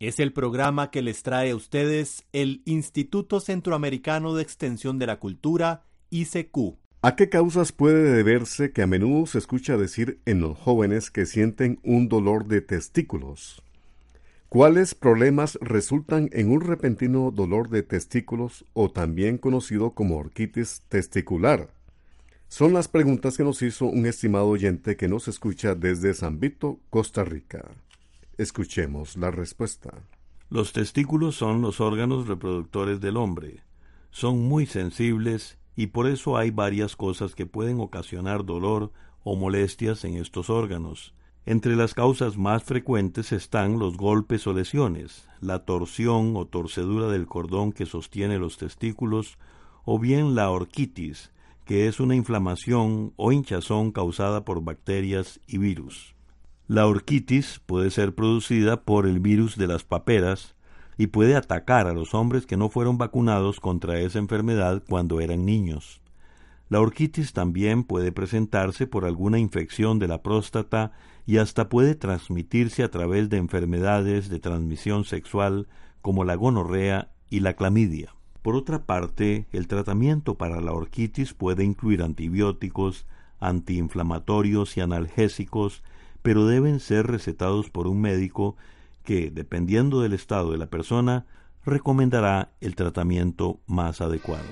Es el programa que les trae a ustedes el Instituto Centroamericano de Extensión de la Cultura, ICQ. ¿A qué causas puede deberse que a menudo se escucha decir en los jóvenes que sienten un dolor de testículos? ¿Cuáles problemas resultan en un repentino dolor de testículos o también conocido como orquitis testicular? Son las preguntas que nos hizo un estimado oyente que nos escucha desde San Vito, Costa Rica. Escuchemos la respuesta. Los testículos son los órganos reproductores del hombre. Son muy sensibles y por eso hay varias cosas que pueden ocasionar dolor o molestias en estos órganos. Entre las causas más frecuentes están los golpes o lesiones, la torsión o torcedura del cordón que sostiene los testículos, o bien la orquitis, que es una inflamación o hinchazón causada por bacterias y virus. La orquitis puede ser producida por el virus de las paperas y puede atacar a los hombres que no fueron vacunados contra esa enfermedad cuando eran niños. La orquitis también puede presentarse por alguna infección de la próstata y hasta puede transmitirse a través de enfermedades de transmisión sexual como la gonorrea y la clamidia. Por otra parte, el tratamiento para la orquitis puede incluir antibióticos, antiinflamatorios y analgésicos, pero deben ser recetados por un médico que, dependiendo del estado de la persona, recomendará el tratamiento más adecuado.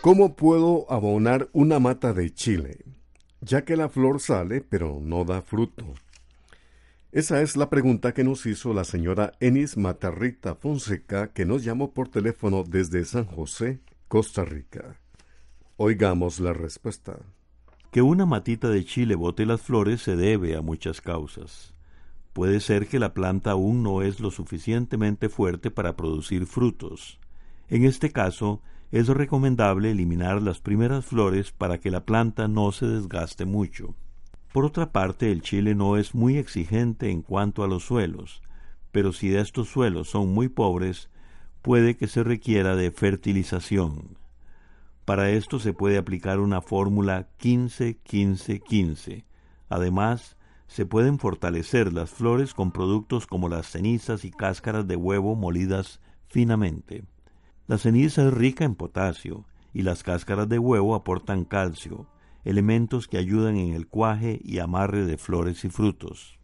¿Cómo puedo abonar una mata de chile? Ya que la flor sale, pero no da fruto. Esa es la pregunta que nos hizo la señora Enis Matarrita Fonseca, que nos llamó por teléfono desde San José, Costa Rica. Oigamos la respuesta. Que una matita de chile bote las flores se debe a muchas causas. Puede ser que la planta aún no es lo suficientemente fuerte para producir frutos. En este caso, es recomendable eliminar las primeras flores para que la planta no se desgaste mucho. Por otra parte, el chile no es muy exigente en cuanto a los suelos, pero si estos suelos son muy pobres, puede que se requiera de fertilización. Para esto se puede aplicar una fórmula 15-15-15. Además, se pueden fortalecer las flores con productos como las cenizas y cáscaras de huevo molidas finamente. La ceniza es rica en potasio y las cáscaras de huevo aportan calcio, elementos que ayudan en el cuaje y amarre de flores y frutos.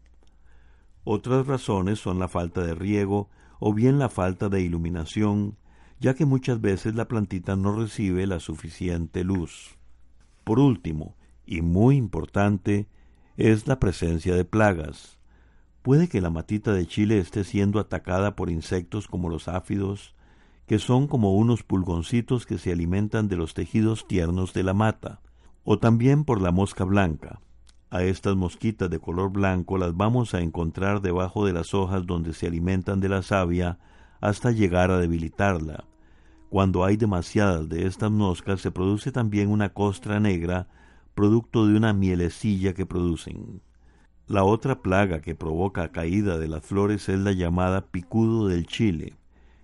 Otras razones son la falta de riego o bien la falta de iluminación, ya que muchas veces la plantita no recibe la suficiente luz. Por último, y muy importante, es la presencia de plagas. Puede que la matita de chile esté siendo atacada por insectos como los áfidos, que son como unos pulgoncitos que se alimentan de los tejidos tiernos de la mata, o también por la mosca blanca. A estas mosquitas de color blanco las vamos a encontrar debajo de las hojas donde se alimentan de la savia hasta llegar a debilitarla. Cuando hay demasiadas de estas moscas se produce también una costra negra, producto de una mielecilla que producen. La otra plaga que provoca caída de las flores es la llamada picudo del chile.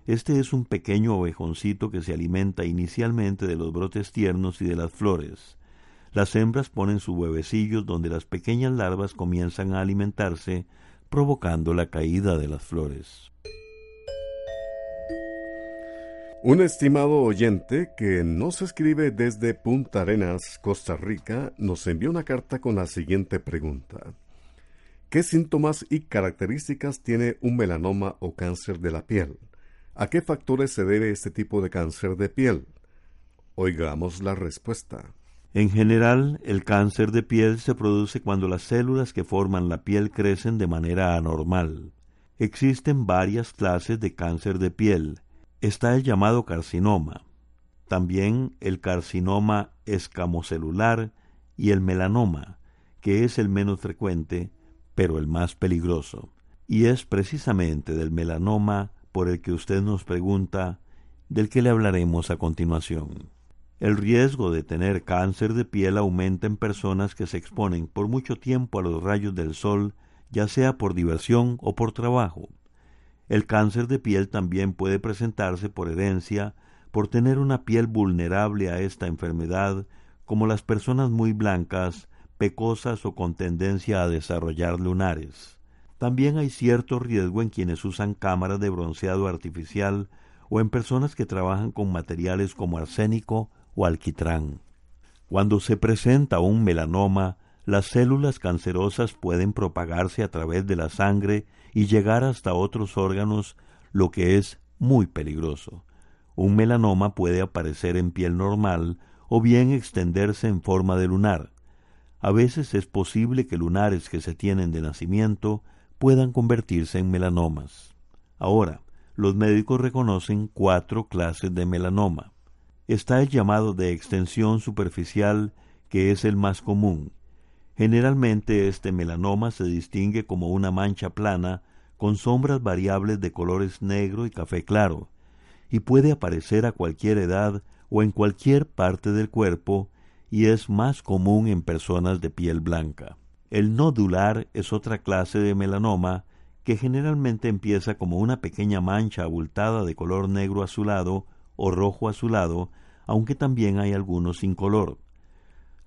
Este es un pequeño ovejoncito que se alimenta inicialmente de los brotes tiernos y de las flores. Las hembras ponen sus huevecillos donde las pequeñas larvas comienzan a alimentarse, provocando la caída de las flores. Un estimado oyente que nos escribe desde Punta Arenas, Costa Rica, nos envió una carta con la siguiente pregunta. ¿Qué síntomas y características tiene un melanoma o cáncer de la piel? ¿A qué factores se debe este tipo de cáncer de piel? Oigamos la respuesta. En general, el cáncer de piel se produce cuando las células que forman la piel crecen de manera anormal. Existen varias clases de cáncer de piel. Está el llamado carcinoma, también el carcinoma escamocelular y el melanoma, que es el menos frecuente, pero el más peligroso. Y es precisamente del melanoma por el que usted nos pregunta, del que le hablaremos a continuación. El riesgo de tener cáncer de piel aumenta en personas que se exponen por mucho tiempo a los rayos del sol, ya sea por diversión o por trabajo. El cáncer de piel también puede presentarse por herencia, por tener una piel vulnerable a esta enfermedad, como las personas muy blancas, pecosas o con tendencia a desarrollar lunares. También hay cierto riesgo en quienes usan cámaras de bronceado artificial o en personas que trabajan con materiales como arsénico o alquitrán. Cuando se presenta un melanoma, las células cancerosas pueden propagarse a través de la sangre y llegar hasta otros órganos, lo que es muy peligroso. Un melanoma puede aparecer en piel normal o bien extenderse en forma de lunar. A veces es posible que lunares que se tienen de nacimiento puedan convertirse en melanomas. Ahora, los médicos reconocen cuatro clases de melanoma. Está el llamado de extensión superficial, que es el más común. Generalmente este melanoma se distingue como una mancha plana con sombras variables de colores negro y café claro, y puede aparecer a cualquier edad o en cualquier parte del cuerpo, y es más común en personas de piel blanca. El nodular es otra clase de melanoma que generalmente empieza como una pequeña mancha abultada de color negro azulado o rojo azulado, aunque también hay algunos sin color.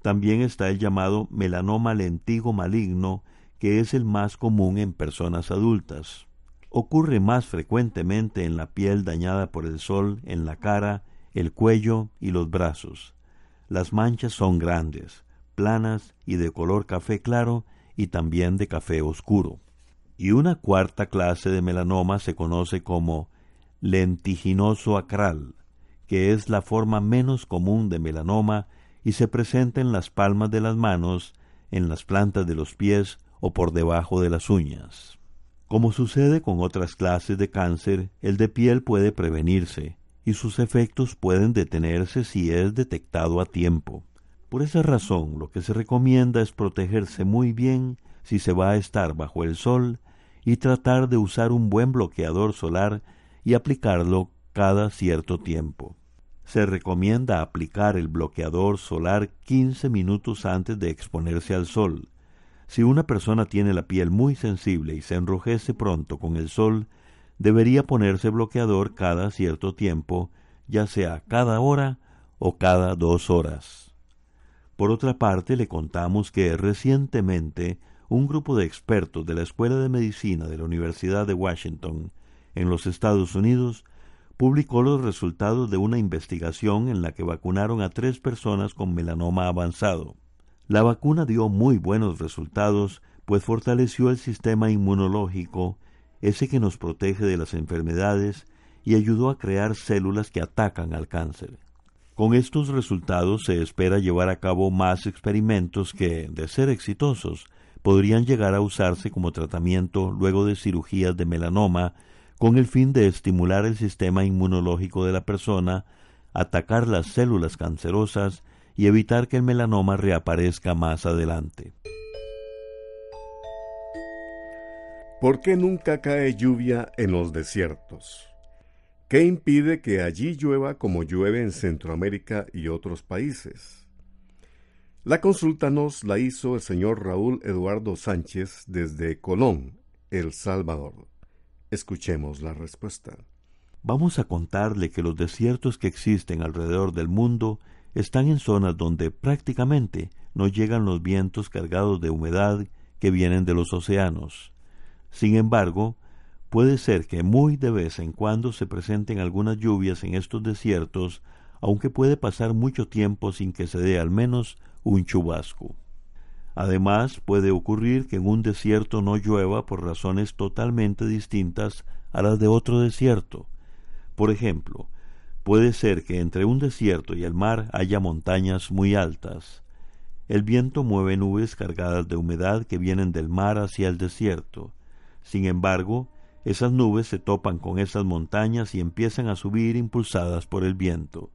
También está el llamado melanoma lentigo maligno, que es el más común en personas adultas. Ocurre más frecuentemente en la piel dañada por el sol, en la cara, el cuello y los brazos. Las manchas son grandes, planas y de color café claro y también de café oscuro. Y una cuarta clase de melanoma se conoce como lentiginoso acral, que es la forma menos común de melanoma y se presenta en las palmas de las manos, en las plantas de los pies o por debajo de las uñas. Como sucede con otras clases de cáncer, el de piel puede prevenirse y sus efectos pueden detenerse si es detectado a tiempo. Por esa razón, lo que se recomienda es protegerse muy bien si se va a estar bajo el sol y tratar de usar un buen bloqueador solar y aplicarlo cada cierto tiempo. Se recomienda aplicar el bloqueador solar 15 minutos antes de exponerse al sol. Si una persona tiene la piel muy sensible y se enrojece pronto con el sol, debería ponerse bloqueador cada cierto tiempo, ya sea cada hora o cada dos horas. Por otra parte, le contamos que recientemente un grupo de expertos de la Escuela de Medicina de la Universidad de Washington, en los Estados Unidos, publicó los resultados de una investigación en la que vacunaron a tres personas con melanoma avanzado. La vacuna dio muy buenos resultados, pues fortaleció el sistema inmunológico, ese que nos protege de las enfermedades, y ayudó a crear células que atacan al cáncer. Con estos resultados se espera llevar a cabo más experimentos que, de ser exitosos, podrían llegar a usarse como tratamiento luego de cirugías de melanoma con el fin de estimular el sistema inmunológico de la persona, atacar las células cancerosas y evitar que el melanoma reaparezca más adelante. ¿Por qué nunca cae lluvia en los desiertos? ¿Qué impide que allí llueva como llueve en Centroamérica y otros países? La consulta nos la hizo el señor Raúl Eduardo Sánchez desde Colón, El Salvador. Escuchemos la respuesta. Vamos a contarle que los desiertos que existen alrededor del mundo están en zonas donde prácticamente no llegan los vientos cargados de humedad que vienen de los océanos. Sin embargo, puede ser que muy de vez en cuando se presenten algunas lluvias en estos desiertos, aunque puede pasar mucho tiempo sin que se dé al menos un chubasco. Además, puede ocurrir que en un desierto no llueva por razones totalmente distintas a las de otro desierto. Por ejemplo, puede ser que entre un desierto y el mar haya montañas muy altas. El viento mueve nubes cargadas de humedad que vienen del mar hacia el desierto. Sin embargo, esas nubes se topan con esas montañas y empiezan a subir impulsadas por el viento.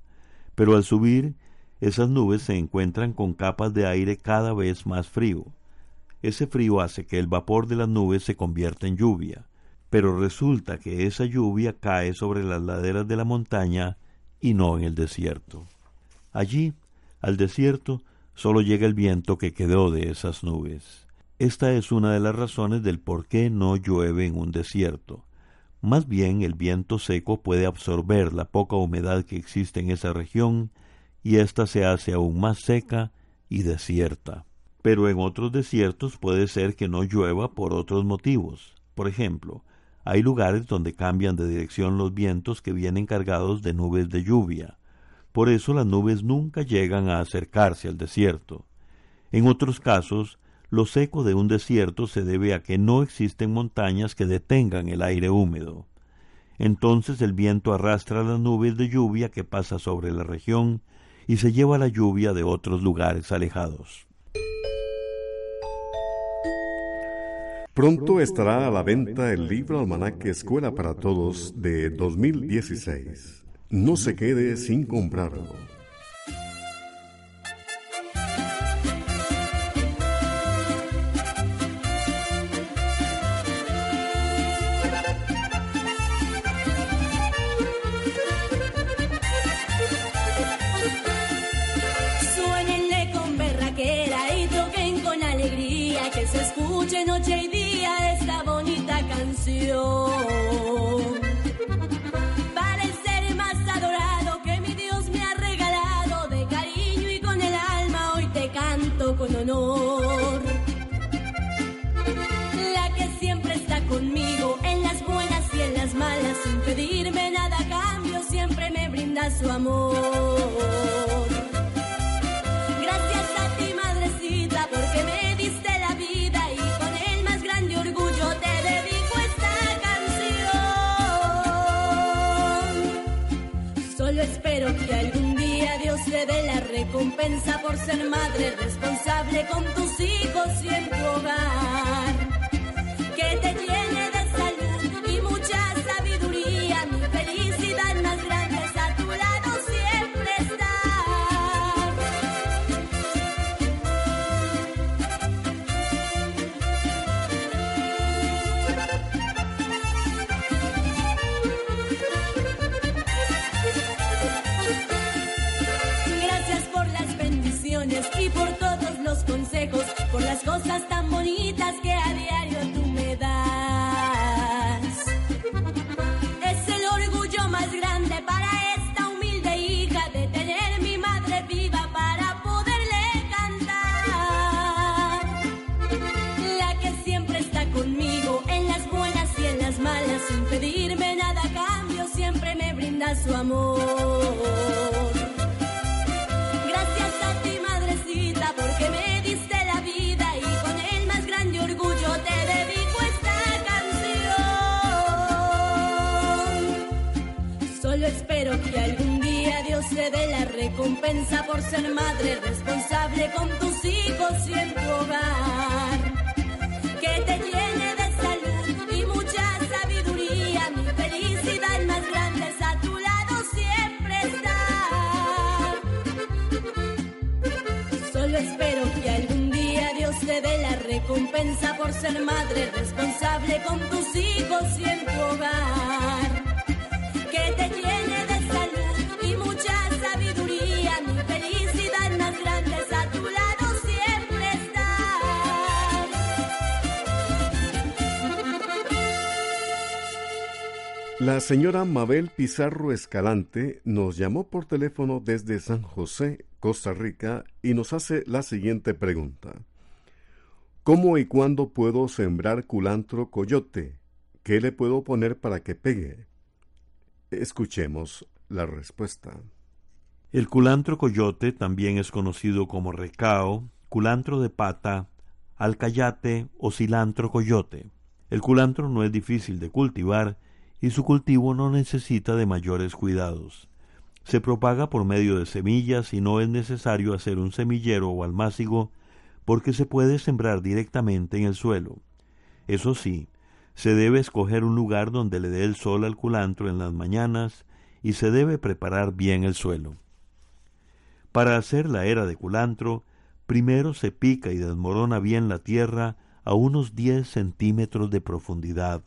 Pero al subir, esas nubes se encuentran con capas de aire cada vez más frío. Ese frío hace que el vapor de las nubes se convierta en lluvia, pero resulta que esa lluvia cae sobre las laderas de la montaña y no en el desierto. Allí, al desierto, solo llega el viento que quedó de esas nubes. Esta es una de las razones del por qué no llueve en un desierto. Más bien el viento seco puede absorber la poca humedad que existe en esa región y ésta se hace aún más seca y desierta. Pero en otros desiertos puede ser que no llueva por otros motivos. Por ejemplo, hay lugares donde cambian de dirección los vientos que vienen cargados de nubes de lluvia. Por eso las nubes nunca llegan a acercarse al desierto. En otros casos, lo seco de un desierto se debe a que no existen montañas que detengan el aire húmedo. Entonces el viento arrastra las nubes de lluvia que pasa sobre la región y se lleva la lluvia de otros lugares alejados. Pronto estará a la venta el libro Almanaque Escuela para Todos de 2016. No se quede sin comprarlo. La por ser madre responsable con tus hijos y en tu hogar. Que te las cosas tan bonitas que a diario tú me das. Es el orgullo más grande para esta humilde hija de tener mi madre viva para poderle cantar. La que siempre está conmigo en las buenas y en las malas, sin pedirme nada a cambio, siempre me brinda su amor. Dé la recompensa por ser madre responsable con tus hijos y en tu hogar. Que te llene de salud y mucha sabiduría, mi felicidad más grande a tu lado siempre estar. Solo espero que algún día Dios te dé la recompensa por ser madre responsable con tus hijos y en tu hogar. La señora Mabel Pizarro Escalante nos llamó por teléfono desde San José, Costa Rica, y nos hace la siguiente pregunta. ¿Cómo y cuándo puedo sembrar culantro coyote? ¿Qué le puedo poner para que pegue? Escuchemos la respuesta. El culantro coyote también es conocido como recao, culantro de pata, alcayate o cilantro coyote. El culantro no es difícil de cultivar y su cultivo no necesita de mayores cuidados. Se propaga por medio de semillas y no es necesario hacer un semillero o almácigo porque se puede sembrar directamente en el suelo. Eso sí, se debe escoger un lugar donde le dé el sol al culantro en las mañanas y se debe preparar bien el suelo. Para hacer la era de culantro, primero se pica y desmorona bien la tierra a unos 10 centímetros de profundidad.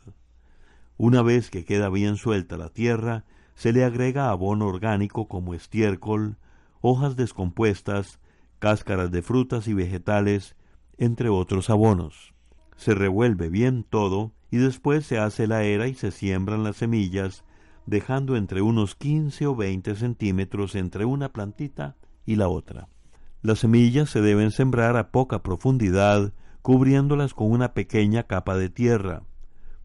Una vez que queda bien suelta la tierra, se le agrega abono orgánico como estiércol, hojas descompuestas, cáscaras de frutas y vegetales, entre otros abonos. Se revuelve bien todo y después se hace la era y se siembran las semillas, dejando entre unos 15 o 20 centímetros entre una plantita y la otra. Las semillas se deben sembrar a poca profundidad, cubriéndolas con una pequeña capa de tierra.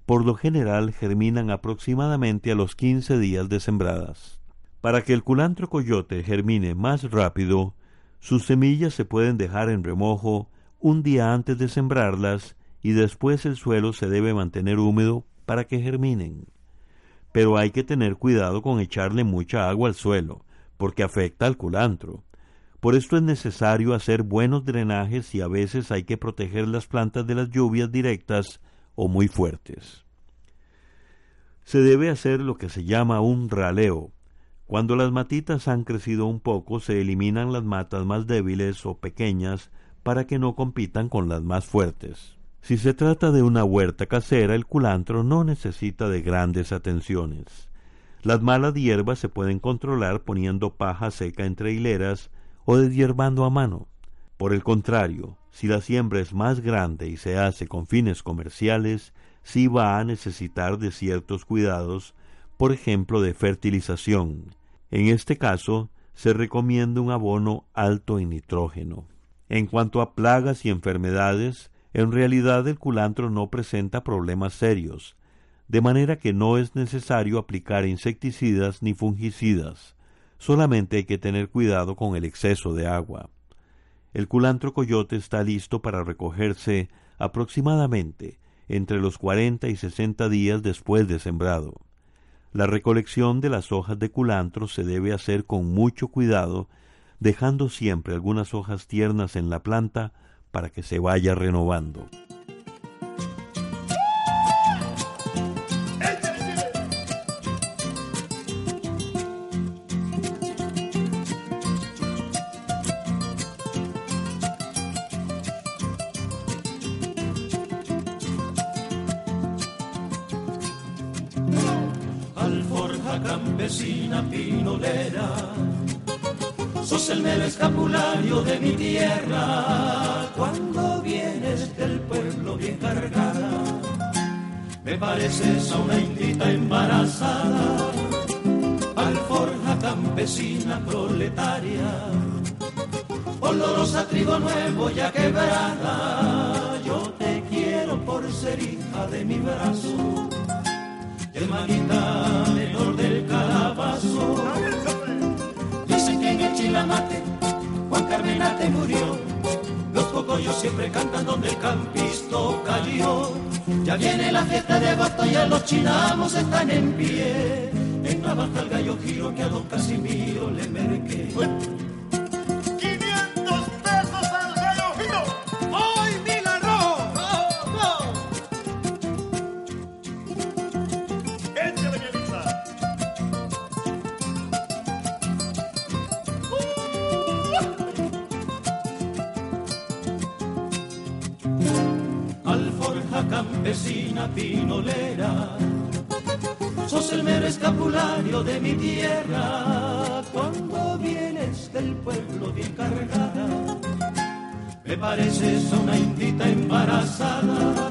Por lo general germinan aproximadamente a los 15 días de sembradas. Para que el culantro coyote germine más rápido, sus semillas se pueden dejar en remojo un día antes de sembrarlas y después el suelo se debe mantener húmedo para que germinen. Pero hay que tener cuidado con echarle mucha agua al suelo, porque afecta al culantro. Por esto es necesario hacer buenos drenajes y a veces hay que proteger las plantas de las lluvias directas o muy fuertes. Se debe hacer lo que se llama un raleo. Cuando las matitas han crecido un poco, se eliminan las matas más débiles o pequeñas para que no compitan con las más fuertes. Si se trata de una huerta casera, el culantro no necesita de grandes atenciones. Las malas hierbas se pueden controlar poniendo paja seca entre hileras o deshierbando a mano. Por el contrario, si la siembra es más grande y se hace con fines comerciales, sí va a necesitar de ciertos cuidados, por ejemplo de fertilización. En este caso, se recomienda un abono alto en nitrógeno. En cuanto a plagas y enfermedades, en realidad el culantro no presenta problemas serios, de manera que no es necesario aplicar insecticidas ni fungicidas. Solamente hay que tener cuidado con el exceso de agua. El culantro coyote está listo para recogerse aproximadamente entre los 40 y 60 días después de sembrado. La recolección de las hojas de culantro se debe hacer con mucho cuidado, dejando siempre algunas hojas tiernas en la planta para que se vaya renovando. Me pareces a una indita embarazada. Alforja campesina proletaria, olorosa trigo nuevo ya quebrada. Yo te quiero por ser hija de mi brazo hermanita menor del calabazo. Dicen que en el chilamate Juan Carmenate murió. Los cocollos siempre cantan donde el campisto cayó. Ya viene la fiesta de agosto, ya los chinamos están en pie. En la baja el gallo giro que a don Casimiro le merqué. Me pareces una indita embarazada.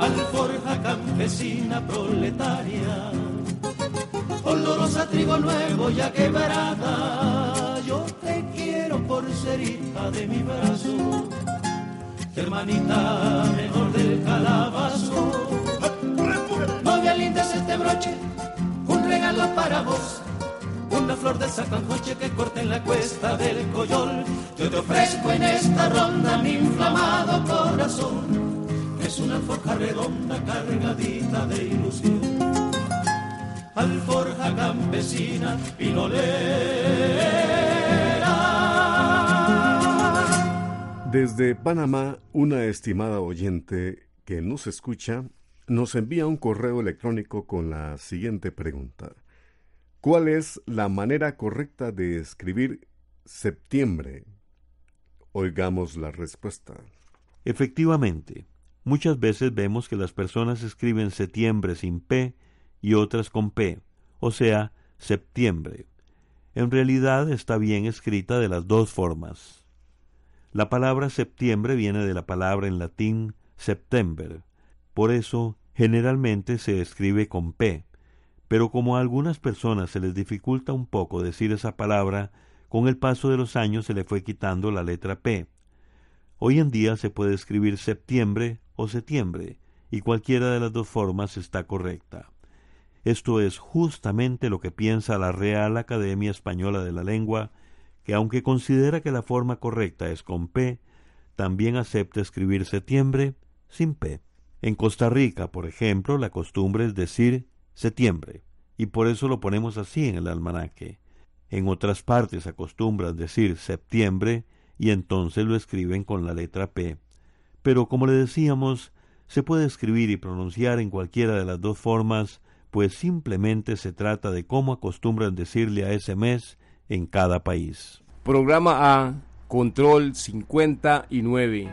Alforja campesina proletaria, olorosa trigo nuevo ya quebrada. Yo te quiero por ser hija de mi brazo hermanita menor del calabazo. Novia linda es este broche, un regalo para vos. Una flor de sacanjoche que corta en la cuesta del coyol. Yo te ofrezco en esta ronda mi inflamado corazón. Es una alforja redonda cargadita de ilusión. Alforja campesina, pinolera. Desde Panamá, una estimada oyente que nos escucha nos envía un correo electrónico con la siguiente pregunta. ¿Cuál es la manera correcta de escribir septiembre? Oigamos la respuesta. Efectivamente, muchas veces vemos que las personas escriben septiembre sin P y otras con P, o sea, septiembre. En realidad está bien escrita de las dos formas. La palabra septiembre viene de la palabra en latín september, por eso generalmente se escribe con P, pero como a algunas personas se les dificulta un poco decir esa palabra, con el paso de los años se le fue quitando la letra P. Hoy en día se puede escribir septiembre o septiembre, y cualquiera de las dos formas está correcta. Esto es justamente lo que piensa la Real Academia Española de la Lengua, que aunque considera que la forma correcta es con P, también acepta escribir septiembre sin P. En Costa Rica, por ejemplo, la costumbre es decir septiembre, y por eso lo ponemos así en el almanaque. En otras partes acostumbran decir septiembre y entonces lo escriben con la letra P. Pero como le decíamos, se puede escribir y pronunciar en cualquiera de las dos formas, pues simplemente se trata de cómo acostumbran decirle a ese mes en cada país. Programa A, Control 59.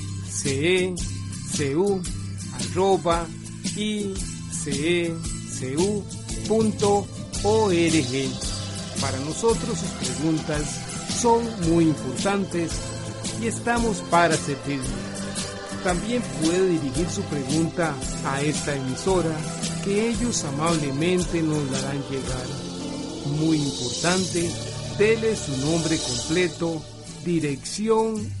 icecu arroba icecu.org. Para nosotros sus preguntas son muy importantes y estamos para servirle. También puede dirigir su pregunta a esta emisora que ellos amablemente nos darán llegar. Muy importante, dele su nombre completo, dirección